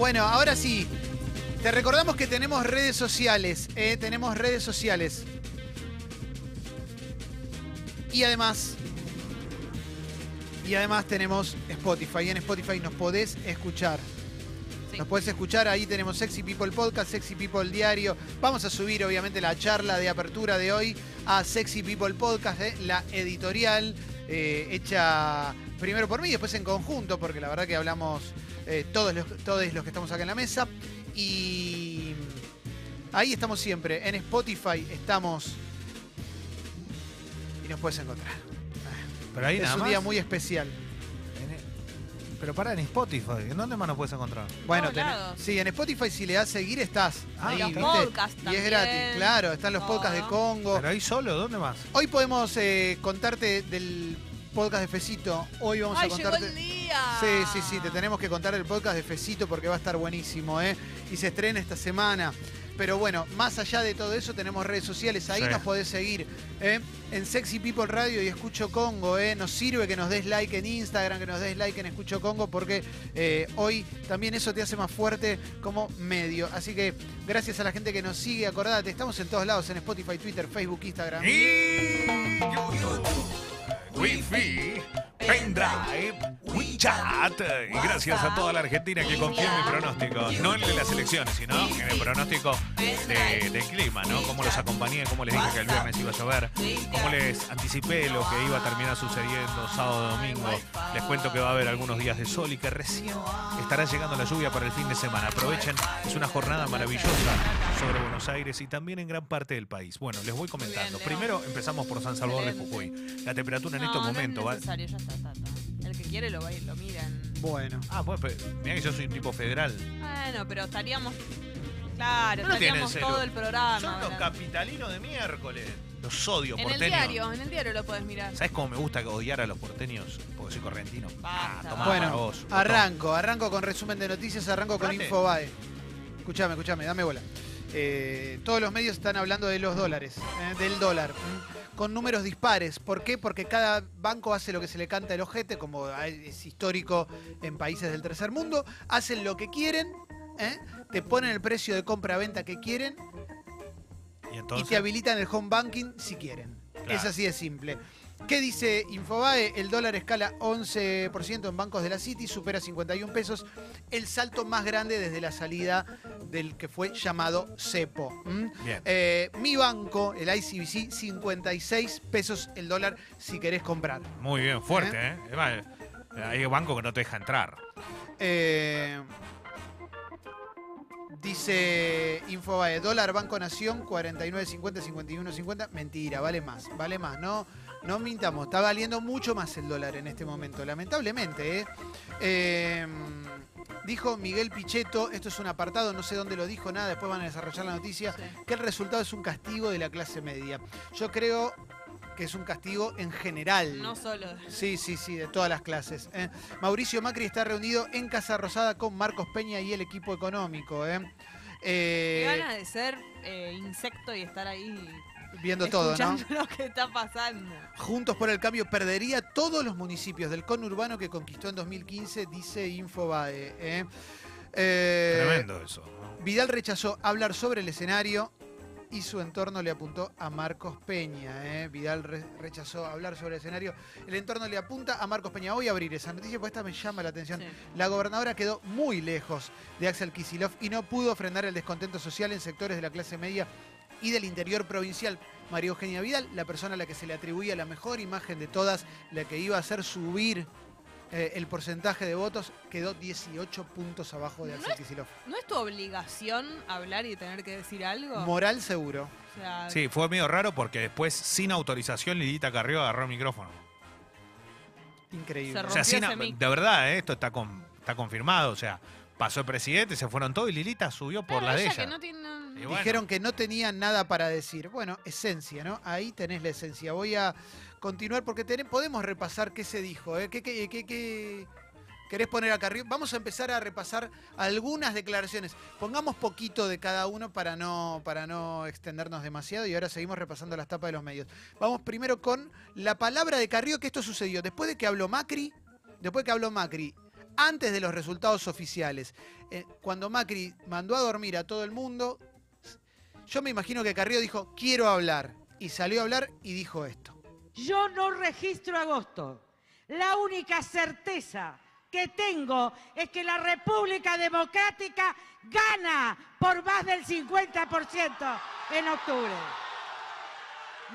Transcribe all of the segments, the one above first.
Bueno, ahora sí. Te recordamos que tenemos redes sociales. ¿eh? Tenemos redes sociales. Y además. Y además tenemos Spotify. En Spotify nos podés escuchar. Sí. Nos podés escuchar, ahí tenemos Sexy People Podcast, Sexy People Diario. Vamos a subir obviamente la charla de apertura de hoy a Sexy People Podcast, ¿eh? la editorial eh, hecha primero por mí y después en conjunto, porque la verdad que hablamos eh, todos, los, todos los que estamos acá en la mesa. Y ahí estamos siempre. En Spotify estamos y nos puedes encontrar. Pero ahí es nada un más. día muy especial. E- Pero para en Spotify, ¿en dónde más nos puedes encontrar? Bueno, tenés- lados. sí, en Spotify si le das seguir estás. Ah, ahí, los ¿viste? podcasts Y es gratis, claro. Están los podcasts de. Congo. ¿Pero ahí solo? ¿Dónde más? Hoy podemos eh, contarte del podcast de Fecito. Hoy vamos ¡Ay, a llegó contarte. el día! Sí, sí, sí, te tenemos que contar el podcast de Fecito porque va a estar buenísimo, ¿eh? Y se estrena esta semana. Pero bueno, más allá de todo eso, tenemos redes sociales. Ahí Sí. nos podés seguir ¿eh? en Sexy People Radio y Escucho Congo. ¿eh? Nos sirve que nos des like en Instagram, que nos des like en Escucho Congo, porque eh, hoy también eso te hace más fuerte como medio. Así que gracias a la gente que nos sigue, acordate, estamos en todos lados, en Spotify, Twitter, Facebook, Instagram. Y YouTube, Wi-Fi, pendrive, WeChat. Y gracias a toda la Argentina que confía en mi pronóstico. No en el de las elecciones, sino en el pronóstico de- del clima, ¿no? Cómo los acompañé, cómo les dije que el viernes iba a llover, cómo les anticipé lo que iba a terminar sucediendo sábado, domingo. Les cuento que va a haber algunos días de sol y que recién estará llegando la lluvia para el fin de semana. Aprovechen, es una jornada maravillosa sobre Buenos Aires y también en gran parte del país. Bueno, les voy comentando. Primero empezamos por San Salvador de. Jujuy. La temperatura en estos momentos va. Necesario, ya está, está, está. El que quiere lo va y lo miran. Bueno. Ah, pues, pues mira que yo soy un tipo federal. Bueno, pero estaríamos. Claro, No lo tienen estaríamos todo el programa. Son los hablando. capitalinos de miércoles. Los odio, En el porteños. diario, en el diario lo puedes mirar. ¿Sabes cómo me gusta odiar a los porteños? Porque soy correntino. Ah, Basta. tomá para Bueno, vos. arranco, arranco con resumen de noticias, arranco con Date. Infobae. Escuchame, escuchame, dame bola. Eh, todos los medios están hablando de los dólares, eh, del dólar, mm, con números dispares. ¿Por qué? Porque cada banco hace lo que se le canta el ojete, como es histórico en países del tercer mundo. Hacen lo que quieren, ¿eh? te ponen el precio de compra-venta que quieren Y te habilitan el home banking si quieren. Claro. Es así de simple. ¿Qué dice Infobae? El dólar escala 11% en bancos de la City, supera 51 pesos, el salto más grande desde la salida del que fue llamado CEPO. Eh, mi banco, el ICBC, 56 pesos el dólar si querés comprar. Muy bien, fuerte, ¿eh? Más, Hay banco que no te deja entrar. Eh, dice Infobae, dólar Banco Nación, 49.50, 51.50. Mentira, vale más, vale más. No, no mintamos, está valiendo mucho más el dólar en este momento, lamentablemente. ¿eh? Eh, dijo Miguel Pichetto, esto es un apartado, no sé dónde lo dijo, nada, después van a desarrollar la noticia, Sí. que el resultado es un castigo de la clase media. Yo creo que es un castigo en general. No solo. Sí, sí, sí, de todas las clases. ¿eh? Mauricio Macri está reunido en Casa Rosada con Marcos Peña y el equipo económico. ¿eh? Qué Eh, ganas de ser eh, insecto y estar ahí viendo todo, ¿no? escuchando lo que está pasando. Juntos por el Cambio perdería todos los municipios del conurbano que conquistó en 2015, dice Infobae. ¿eh? Eh, Tremendo eso. ¿no? Vidal rechazó hablar sobre el escenario y su entorno le apuntó a Marcos Peña. ¿eh? Vidal re- rechazó hablar sobre el escenario. El entorno le apunta a Marcos Peña. Voy a abrir esa noticia porque esta me llama la atención. Sí. La gobernadora quedó muy lejos de Axel Kisilov y no pudo frenar el descontento social en sectores de la clase media y del interior provincial. María Eugenia Vidal, la persona a la que se le atribuía la mejor imagen de todas, la que iba a hacer subir eh, el porcentaje de votos, quedó 18 puntos abajo de Axel Kisilov. ¿No es tu obligación hablar y tener que decir algo? Moral seguro. O sea, Sí, fue medio raro porque después, sin autorización, Lidita Carrió agarró el micrófono. Increíble. Se O sea, Rompió sin, ese mic. de verdad, ¿eh? esto está, con- está confirmado. O sea, pasó el presidente, se fueron todos y Lilita subió por claro, la de ella que no tiene- Y bueno. Dijeron que no tenían nada para decir. Bueno, esencia, ¿no? Ahí tenés la esencia. Voy a continuar porque tené- podemos repasar qué se dijo. ¿eh? ¿Qué, qué- qué- qué querés poner acá arriba? Vamos a empezar a repasar algunas declaraciones. Pongamos poquito de cada uno para no, para no extendernos demasiado y ahora seguimos repasando las tapas de los medios. Vamos primero con la palabra de Carrió, que esto sucedió después de que habló Macri, después de que habló Macri, antes de los resultados oficiales. Eh, cuando Macri mandó a dormir a todo el mundo, yo me imagino que Carrió dijo, quiero hablar. Y salió a hablar y dijo esto. Yo no registro agosto. La única certeza que tengo es que la República Democrática gana por más del 50% en octubre.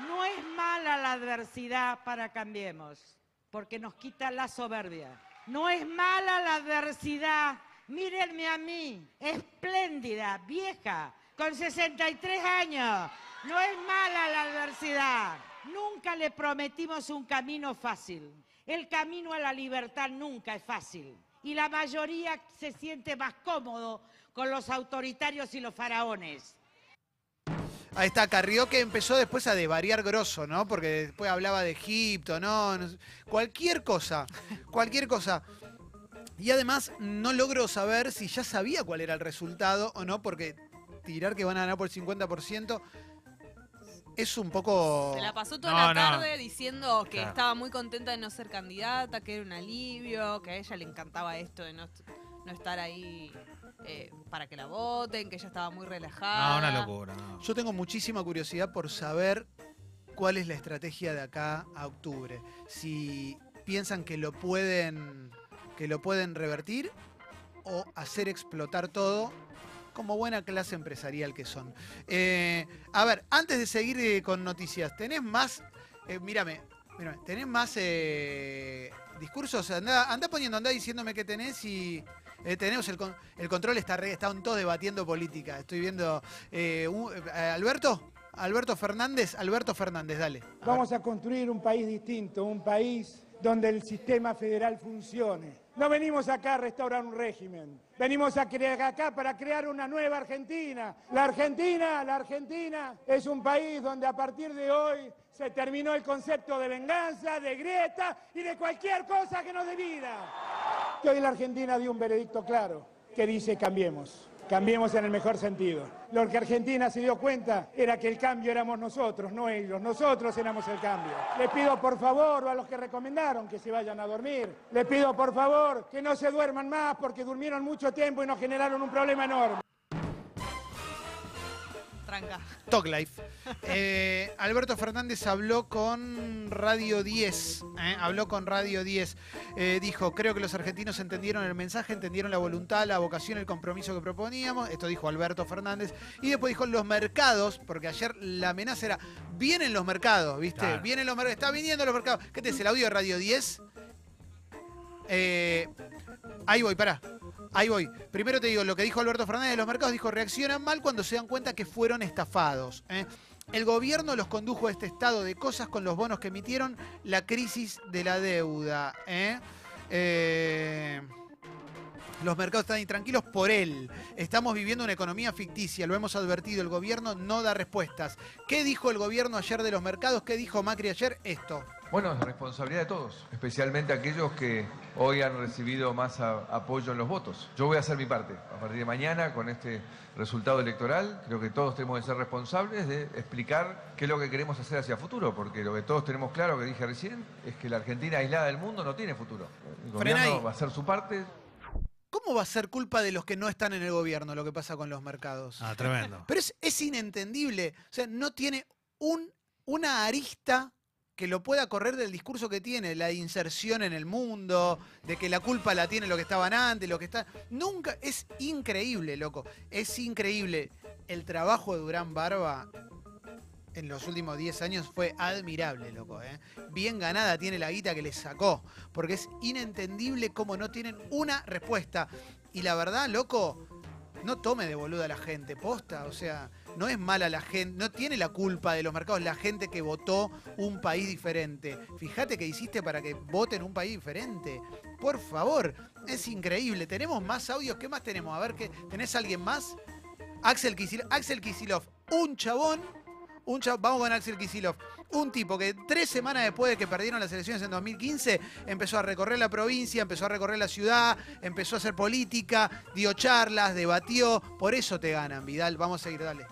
No es mala la adversidad para Cambiemos, porque nos quita la soberbia. No es mala la adversidad. Mírenme a mí, espléndida, vieja, con 63 años. No es mala la adversidad. Nunca le prometimos un camino fácil. El camino a la libertad nunca es fácil. Y la mayoría se siente más cómodo con los autoritarios y los faraones. Ahí está, Carrió que empezó después a devariar grosso, ¿no? Porque después hablaba de Egipto, ¿no? No sé, Cualquier cosa, cualquier cosa. Y además no logro saber si ya sabía cuál era el resultado o no, porque tirar que van a ganar por el 50% es un poco... Se la pasó toda No, la no. tarde diciendo que Claro. estaba muy contenta de no ser candidata, que era un alivio, que a ella le encantaba esto de no, no estar ahí eh, para que la voten, que ella estaba muy relajada. No, una locura. no. Yo tengo muchísima curiosidad por saber cuál es la estrategia de acá a octubre. Si piensan que lo pueden, que lo pueden revertir o hacer explotar todo como buena clase empresarial que son. Eh, a ver, antes de seguir eh, con noticias, ¿tenés más? eh, mírame, mírame, ¿tenés más eh, discursos? Andá, andá poniendo, andá diciéndome qué tenés y... eh, tenemos el, el control, está están todos debatiendo política. Estoy viendo. eh, eh, Alberto, Alberto Fernández, Alberto Fernández, dale. Vamos a construir un país distinto, un país donde el sistema federal funcione. No venimos acá a restaurar un régimen, venimos a acá para crear una nueva Argentina. La Argentina, la Argentina es un país donde a partir de hoy se terminó el concepto de venganza, de grieta y de cualquier cosa que nos divida. Que hoy la Argentina dio un veredicto claro que dice cambiemos. Cambiemos en el mejor sentido. Lo que Argentina se dio cuenta era que el cambio éramos nosotros, no ellos. Nosotros éramos el cambio. Le pido por favor a los que recomendaron que se vayan a dormir. Le pido por favor que no se duerman más porque durmieron mucho tiempo y nos generaron un problema enorme. Talk Life. Eh, Alberto Fernández habló con Radio 10. ¿eh? Habló con Radio 10. Eh, dijo, creo que los argentinos entendieron el mensaje, entendieron la voluntad, la vocación, el compromiso que proponíamos. Esto dijo Alberto Fernández. Y después dijo los mercados, porque ayer la amenaza era, vienen los mercados, ¿viste? Claro. Vienen los mercados, está viniendo los mercados. ¿Qué te es el audio de Radio 10? Eh, ahí voy, pará. Ahí voy. Primero te digo, lo que dijo Alberto Fernández de los mercados, dijo, reaccionan mal cuando se dan cuenta que fueron estafados. ¿eh? El gobierno los condujo a este estado de cosas con los bonos que emitieron, la crisis de la deuda. ¿eh? Eh, los mercados están intranquilos por él. Estamos viviendo una economía ficticia, lo hemos advertido. El gobierno no da respuestas. ¿Qué dijo el gobierno ayer de los mercados? ¿Qué dijo Macri ayer? Esto. Bueno, es responsabilidad de todos, especialmente aquellos que hoy han recibido más a- apoyo en los votos. Yo voy a hacer mi parte. A partir de mañana, con este resultado electoral, creo que todos tenemos que ser responsables de explicar qué es lo que queremos hacer hacia futuro, porque lo que todos tenemos claro, que dije recién, es que la Argentina aislada del mundo no tiene futuro. El gobierno va a hacer su parte, ¿Cómo va a ser culpa de los que no están en el gobierno lo que pasa con los mercados? Ah, tremendo. Pero es, es inentendible. O sea, no tiene un, una arista que lo pueda correr del discurso que tiene, la inserción en el mundo, de que la culpa la tiene lo que estaban antes, lo que está. Nunca. Es increíble, loco. Es increíble. El trabajo de Durán Barba en los últimos 10 años fue admirable, loco. ¿eh? Bien ganada tiene la guita que le sacó. Porque es inentendible cómo no tienen una respuesta. Y la verdad, loco, no tome de boluda a la gente, posta. O sea, no es mala la gente, no tiene la culpa de los mercados la gente que votó un país diferente. Fíjate que hiciste para que voten un país diferente. Por favor, es increíble. Tenemos más audios. ¿Qué más tenemos? A ver, ¿qué, ¿tenés alguien más? Axel Kisilov, Axel Kisilov, un chabón, un vamos con Axel Kisilov, un tipo que tres semanas después de que perdieron las elecciones en 2015, empezó a recorrer la provincia, empezó a recorrer la ciudad, empezó a hacer política, dio charlas, debatió, por eso te ganan, Vidal, vamos a seguir, dale.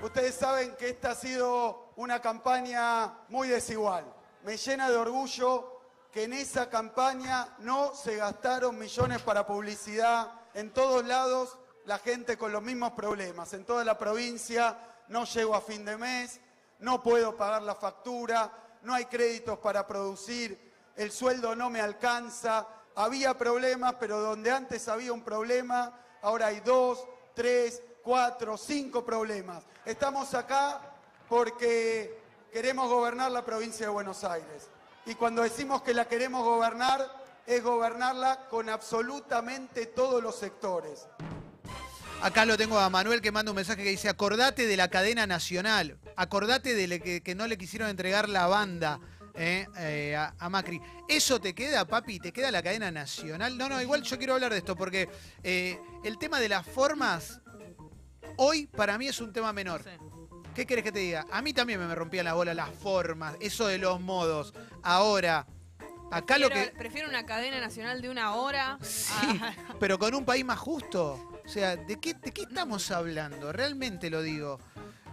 Ustedes saben que esta ha sido una campaña muy desigual. Me llena de orgullo que en esa campaña no se gastaron millones para publicidad. En todos lados la gente con los mismos problemas. En toda la provincia no llego a fin de mes, no puedo pagar la factura, no hay créditos para producir, el sueldo no me alcanza. Había problemas, pero donde antes había un problema, ahora hay dos, tres, cuatro, cinco problemas. Estamos acá porque queremos gobernar la provincia de Buenos Aires. Y cuando decimos que la queremos gobernar, es gobernarla con absolutamente todos los sectores. Acá lo tengo a Manuel que manda un mensaje que dice, acordate de la cadena nacional, acordate de le- que, que no le quisieron entregar la banda eh, eh, a, a Macri. ¿Eso te queda, papi? ¿Te queda la cadena nacional? No, no, igual yo quiero hablar de esto porque eh, el tema de las formas, hoy para mí es un tema menor. Sí. ¿Qué querés que te diga? A mí también me rompían la bola las formas, eso de los modos. Ahora, acá lo Prefiero- que... Prefiero una cadena nacional de una hora. Sí, a- pero con un país más justo. O sea, ¿de qué, de qué estamos hablando? Realmente lo digo.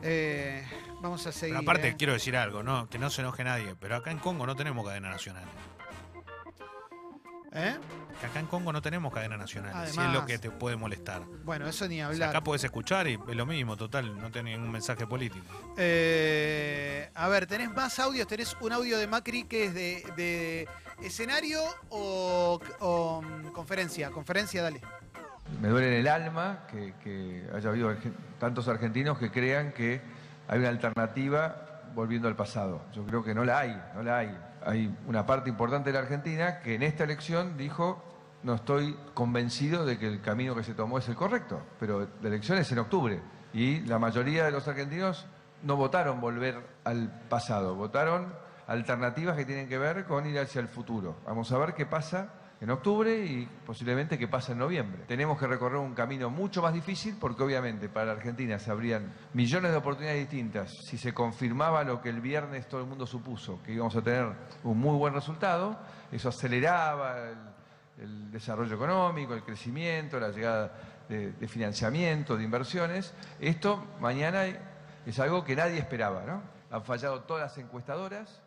Eh, vamos a seguir. Pero aparte, eh. quiero decir algo, ¿no? Que no se enoje nadie, pero acá en Congo no tenemos cadena nacional. ¿Eh? Que acá en Congo no tenemos cadena nacional. si es lo que te puede molestar. Bueno, eso ni O sea, hablar. acá puedes escuchar y es lo mismo, total, no tiene ningún mensaje político. Eh, a ver, ¿tenés más audios? ¿Tenés un audio de Macri que es de, de escenario o, o, mm, conferencia? Conferencia, dale. Me duele en el alma que, haya habido tantos argentinos que crean que hay una alternativa volviendo al pasado. Yo creo que no la hay, no la hay. Hay una parte importante de la Argentina que en esta elección dijo no estoy convencido de que el camino que se tomó es el correcto, pero la elección es en octubre y la mayoría de los argentinos no votaron volver al pasado, votaron alternativas que tienen que ver con ir hacia el futuro. Vamos a ver qué pasa en octubre y posiblemente qué pasa en noviembre. Tenemos que recorrer un camino mucho más difícil porque obviamente para la Argentina se abrían millones de oportunidades distintas. Si se confirmaba lo que el viernes todo el mundo supuso, que íbamos a tener un muy buen resultado, eso aceleraba el, el desarrollo económico, el crecimiento, la llegada de, de financiamiento, de inversiones. Esto mañana es algo que nadie esperaba, ¿no? Han fallado todas las encuestadoras.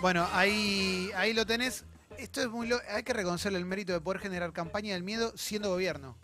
Bueno, ahí, ahí lo tenés. Esto es muy lo- hay que reconocerle el mérito de poder generar campaña del miedo siendo gobierno.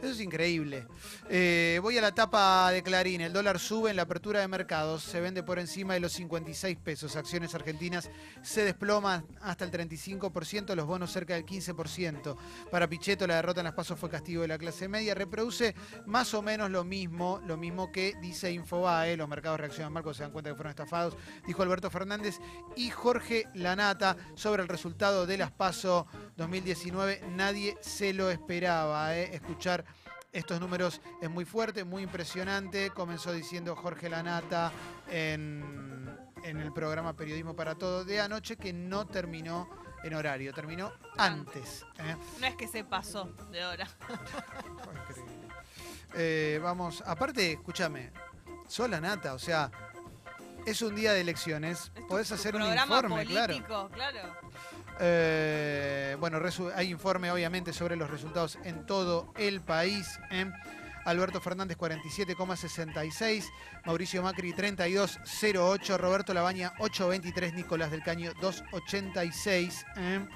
Eso es increíble. Eh, voy a la tapa de Clarín. El dólar sube en la apertura de mercados. Se vende por encima de los 56 pesos. Acciones argentinas se desploman hasta el 35%. Los bonos cerca del 15%. Para Pichetto la derrota en las pasos fue castigo de la clase media. Reproduce más o menos lo mismo, lo mismo que dice Infobae. Los mercados reaccionan mal cuando se dan cuenta que fueron estafados. Dijo Alberto Fernández y Jorge Lanata sobre el resultado de las PASO 2019. Nadie se lo esperaba. ¿eh? Escuchar estos números es muy fuerte, muy impresionante. Comenzó diciendo Jorge Lanata en, en el programa Periodismo para Todos de anoche que no terminó en horario, terminó antes. ¿eh? No es que se pasó de hora. Increíble. Eh, vamos, aparte, escúchame, sos Lanata, o sea, es un día de elecciones, podés hacer un informe, claro. político, claro. Eh, bueno, hay informe obviamente sobre los resultados en todo el país. ¿eh? Alberto Fernández 47,66, Mauricio Macri 32,08, Roberto Labaña 8,23, Nicolás del Caño 2,86. ¿eh?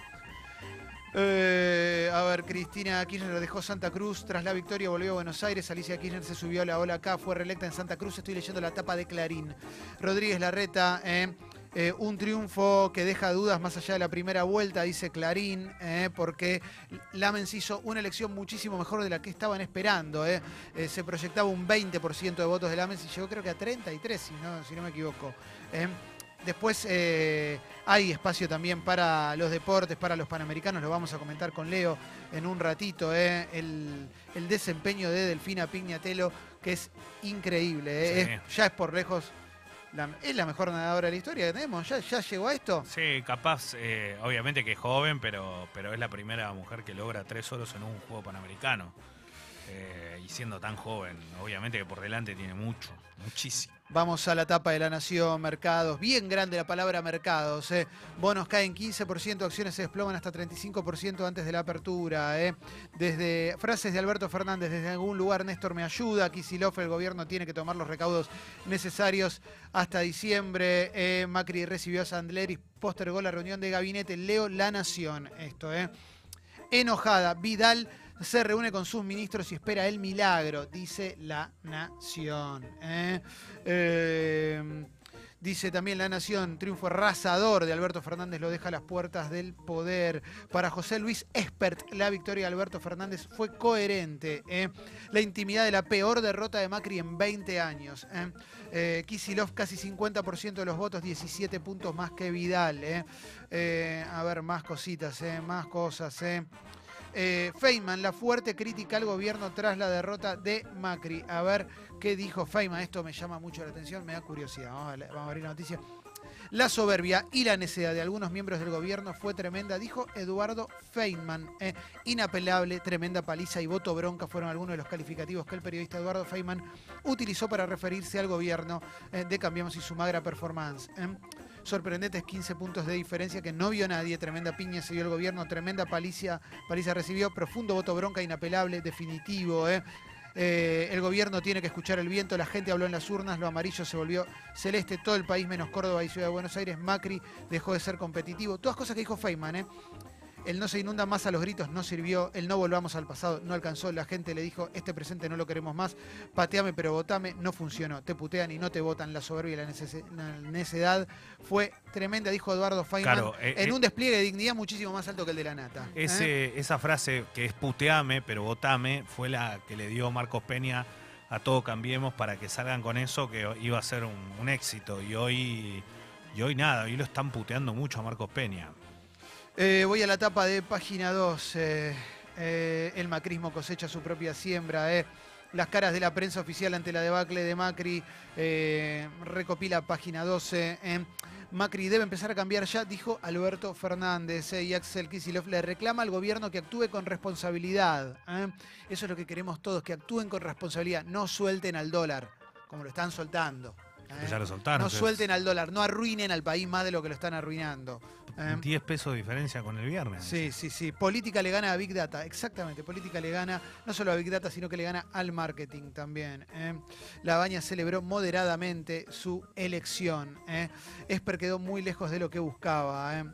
Eh, a ver, Cristina Kirchner dejó Santa Cruz tras la victoria, volvió a Buenos Aires. Alicia Kirchner se subió a la ola acá, fue reelecta en Santa Cruz. Estoy leyendo la tapa de Clarín. Rodríguez Larreta, eh, eh, un triunfo que deja dudas más allá de la primera vuelta, dice Clarín, eh, porque Lamens hizo una elección muchísimo mejor de la que estaban esperando. eh. Se proyectaba un 20% de votos de Lamens y llegó creo que a 33, si no, si no me equivoco. Después eh, hay espacio también para los deportes, para los panamericanos, lo vamos a comentar con Leo en un ratito, eh, el, el desempeño de Delfina Pignatelo, que es increíble, eh, Sí. es- ya es por lejos, es la mejor nadadora de la historia que tenemos, ya, ya llegó a esto. Sí, capaz, eh, obviamente que es joven, pero, pero es la primera mujer que logra tres oros en un juego panamericano. Eh, y siendo tan joven. Obviamente que por delante tiene mucho, muchísimo. Vamos a la tapa de la Nación, mercados. Bien grande la palabra mercados. eh. Bonos caen 15%, acciones se desploman hasta 35% antes de la apertura. eh. Desde frases de Alberto Fernández, desde algún lugar Néstor me ayuda. Kisilov, el gobierno tiene que tomar los recaudos necesarios hasta diciembre. Macri recibió a Sandler y postergó la reunión de gabinete. Leo La Nación. Esto, ¿eh? Enojada, Vidal se reúne con sus ministros y espera el milagro, dice La Nación. ¿eh? Eh, dice también La Nación, triunfo arrasador de Alberto Fernández lo deja a las puertas del poder. Para José Luis Espert, la victoria de Alberto Fernández fue coherente. ¿eh? La intimidad de la peor derrota de Macri en 20 años. ¿eh? Eh, Kicillof casi 50% de los votos, 17 puntos más que Vidal. a ver, más cositas, más cosas. ¿Eh? Eh, Feynman, la fuerte crítica al gobierno tras la derrota de Macri. A ver qué dijo Feynman. Esto me llama mucho la atención, me da curiosidad. Vamos a, abrir la noticia. La soberbia y la necedad de algunos miembros del gobierno fue tremenda, dijo Eduardo Feynman. Eh, inapelable, tremenda paliza y voto bronca fueron algunos de los calificativos que el periodista Eduardo Feynman utilizó para referirse al gobierno eh, de Cambiamos y su magra performance. Sorprendentes 15 puntos de diferencia que no vio nadie. Tremenda piña se dio el gobierno, tremenda paliza, paliza recibió. Profundo voto bronca, inapelable, definitivo. ¿eh? Eh, el gobierno tiene que escuchar el viento, la gente habló en las urnas, lo amarillo se volvió celeste, todo el país menos Córdoba y Ciudad de Buenos Aires, Macri dejó de ser competitivo. Todas cosas que dijo Feynman, ¿eh? El no se inunda más a los gritos no sirvió, el no volvamos al pasado no alcanzó, la gente le dijo, este presente no lo queremos más, pateame pero votame, no funcionó, te putean y no te votan, la soberbia y la, necedad fue tremenda, dijo Eduardo Feynman, Claro, eh, en eh, un despliegue de dignidad muchísimo más alto que el de la nata. ¿eh? Esa frase que es puteame, pero votame, fue la que le dio Marcos Peña a Todo Cambiemos para que salgan con eso, que iba a ser un, un éxito. Y hoy, y hoy nada, hoy lo están puteando mucho a Marcos Peña. Eh, voy a la tapa de página 2. eh, eh, el macrismo cosecha su propia siembra. Las caras de la prensa oficial ante la debacle de Macri. recopila página 12. eh. Macri debe empezar a cambiar ya, dijo Alberto Fernández. y Axel Kicillof le reclama al gobierno que actúe con responsabilidad. Eso es lo que queremos todos, que actúen con responsabilidad. No suelten al dólar, como lo están soltando. Eh. Ya lo soltaron. No suelten al dólar, no arruinen al país más de lo que lo están arruinando. eh. 10 pesos de diferencia con el viernes. Sí, sí, sí. Política le gana a Big Data, exactamente. Política le gana no solo a Big Data, sino que le gana al marketing también. ¿eh? La Baña celebró moderadamente su elección. ¿eh? Esper quedó muy lejos de lo que buscaba. ¿eh?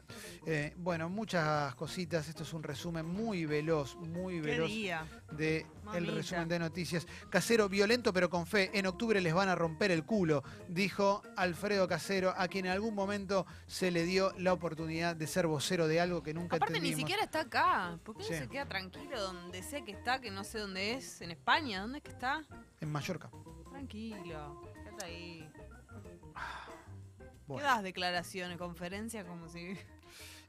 Eh, bueno, muchas cositas. Esto es un resumen muy veloz, muy ¿Qué veloz día? de el resumen de noticias. Casero violento pero con fe. En octubre les van a romper el culo, dijo Alfredo Casero, a quien en algún momento se le dio la oportunidad de ser vocero de algo que nunca Aparte ni siquiera está acá. ¿Por qué Sí. no se queda tranquilo donde sé que está, que no sé dónde es? ¿En España? ¿Dónde es que está? En Mallorca. Tranquilo. Quédate ahí. Bueno. ¿Qué das declaraciones, conferencias como si...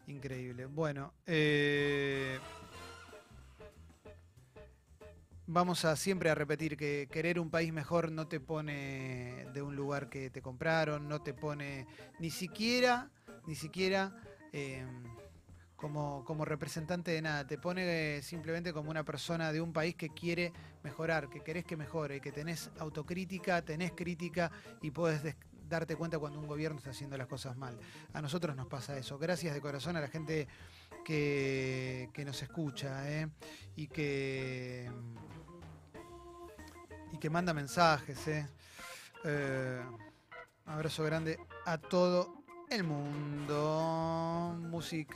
Increíble. Bueno, eh, vamos a siempre a repetir que querer un país mejor no te pone de un lugar que te compraron, no te pone ni siquiera, ni siquiera eh, como, como representante de nada, te pone eh, simplemente como una persona de un país que quiere mejorar, que querés que mejore, que tenés autocrítica, tenés crítica y podés darte cuenta cuando un gobierno está haciendo las cosas mal. A nosotros nos pasa eso. Gracias de corazón a la gente que, que nos escucha ¿eh? y que y que manda mensajes. ¿eh? Eh, abrazo grande a todo el mundo. Música.